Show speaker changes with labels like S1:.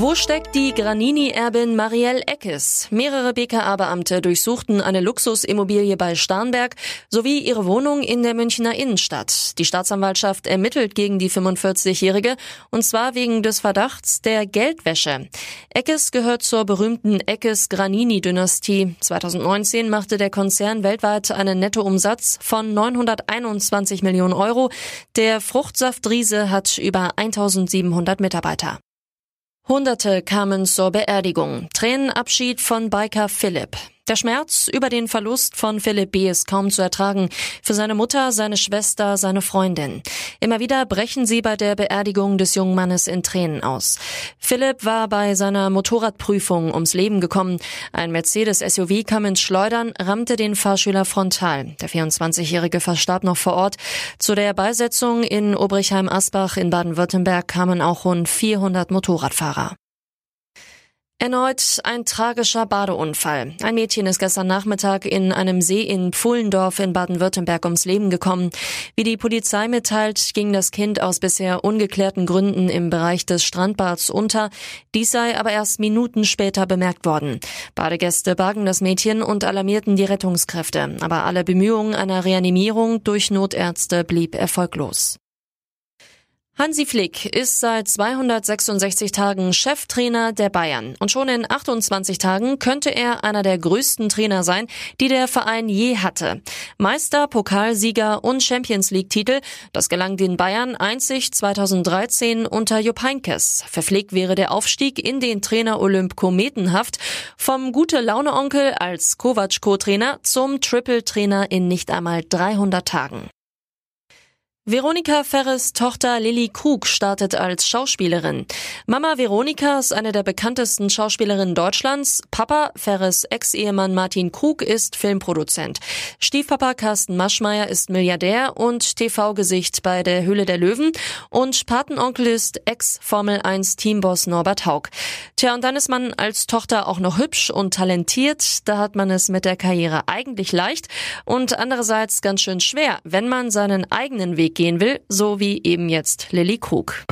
S1: Wo steckt die Granini-Erbin Marielle Eckes? Mehrere BKA-Beamte durchsuchten eine Luxusimmobilie bei Starnberg sowie ihre Wohnung in der Münchner Innenstadt. Die Staatsanwaltschaft ermittelt gegen die 45-Jährige und zwar wegen des Verdachts der Geldwäsche. Eckes gehört zur berühmten Eckes-Granini-Dynastie. 2019 machte der Konzern weltweit einen Nettoumsatz von 921 Millionen Euro. Der Fruchtsaftriese hat über 1700 Mitarbeiter. Hunderte kamen zur Beerdigung. Tränenabschied von Biker Philipp. Der Schmerz über den Verlust von Philipp B. ist kaum zu ertragen. Für seine Mutter, seine Schwester, seine Freundin. Immer wieder brechen sie bei der Beerdigung des jungen Mannes in Tränen aus. Philipp war bei seiner Motorradprüfung ums Leben gekommen. Ein Mercedes-SUV kam ins Schleudern, rammte den Fahrschüler frontal. Der 24-Jährige verstarb noch vor Ort. Zu der Beisetzung in Obrichheim-Asbach in Baden-Württemberg kamen auch rund 400 Motorradfahrer. Erneut ein tragischer Badeunfall. Ein Mädchen ist gestern Nachmittag in einem See in Pfullendorf in Baden-Württemberg ums Leben gekommen. Wie die Polizei mitteilt, ging das Kind aus bisher ungeklärten Gründen im Bereich des Strandbads unter. Dies sei aber erst Minuten später bemerkt worden. Badegäste bargen das Mädchen und alarmierten die Rettungskräfte. Aber alle Bemühungen einer Reanimierung durch Notärzte blieb erfolglos. Hansi Flick ist seit 266 Tagen Cheftrainer der Bayern und schon in 28 Tagen könnte er einer der größten Trainer sein, die der Verein je hatte. Meister, Pokalsieger und Champions League Titel, das gelang den Bayern einzig 2013 unter Jupp Heynckes. Für Flick wäre der Aufstieg in den Trainer Olymp kometenhaft vom gute Laune Onkel als Kovac Co-Trainer zum Triple Trainer in nicht einmal 300 Tagen. Veronika Ferres Tochter Lilly Krug startet als Schauspielerin. Mama Veronika ist eine der bekanntesten Schauspielerinnen Deutschlands. Papa Ferres Ex-Ehemann Martin Krug ist Filmproduzent. Stiefpapa Carsten Maschmeyer ist Milliardär und TV-Gesicht bei der Höhle der Löwen. Und Patenonkel ist Ex-Formel 1 Teamboss Norbert Haug. Tja, und dann ist man als Tochter auch noch hübsch und talentiert. Da hat man es mit der Karriere eigentlich leicht und andererseits ganz schön schwer, wenn man seinen eigenen Weg gehen will, so wie eben jetzt Lilly Krug.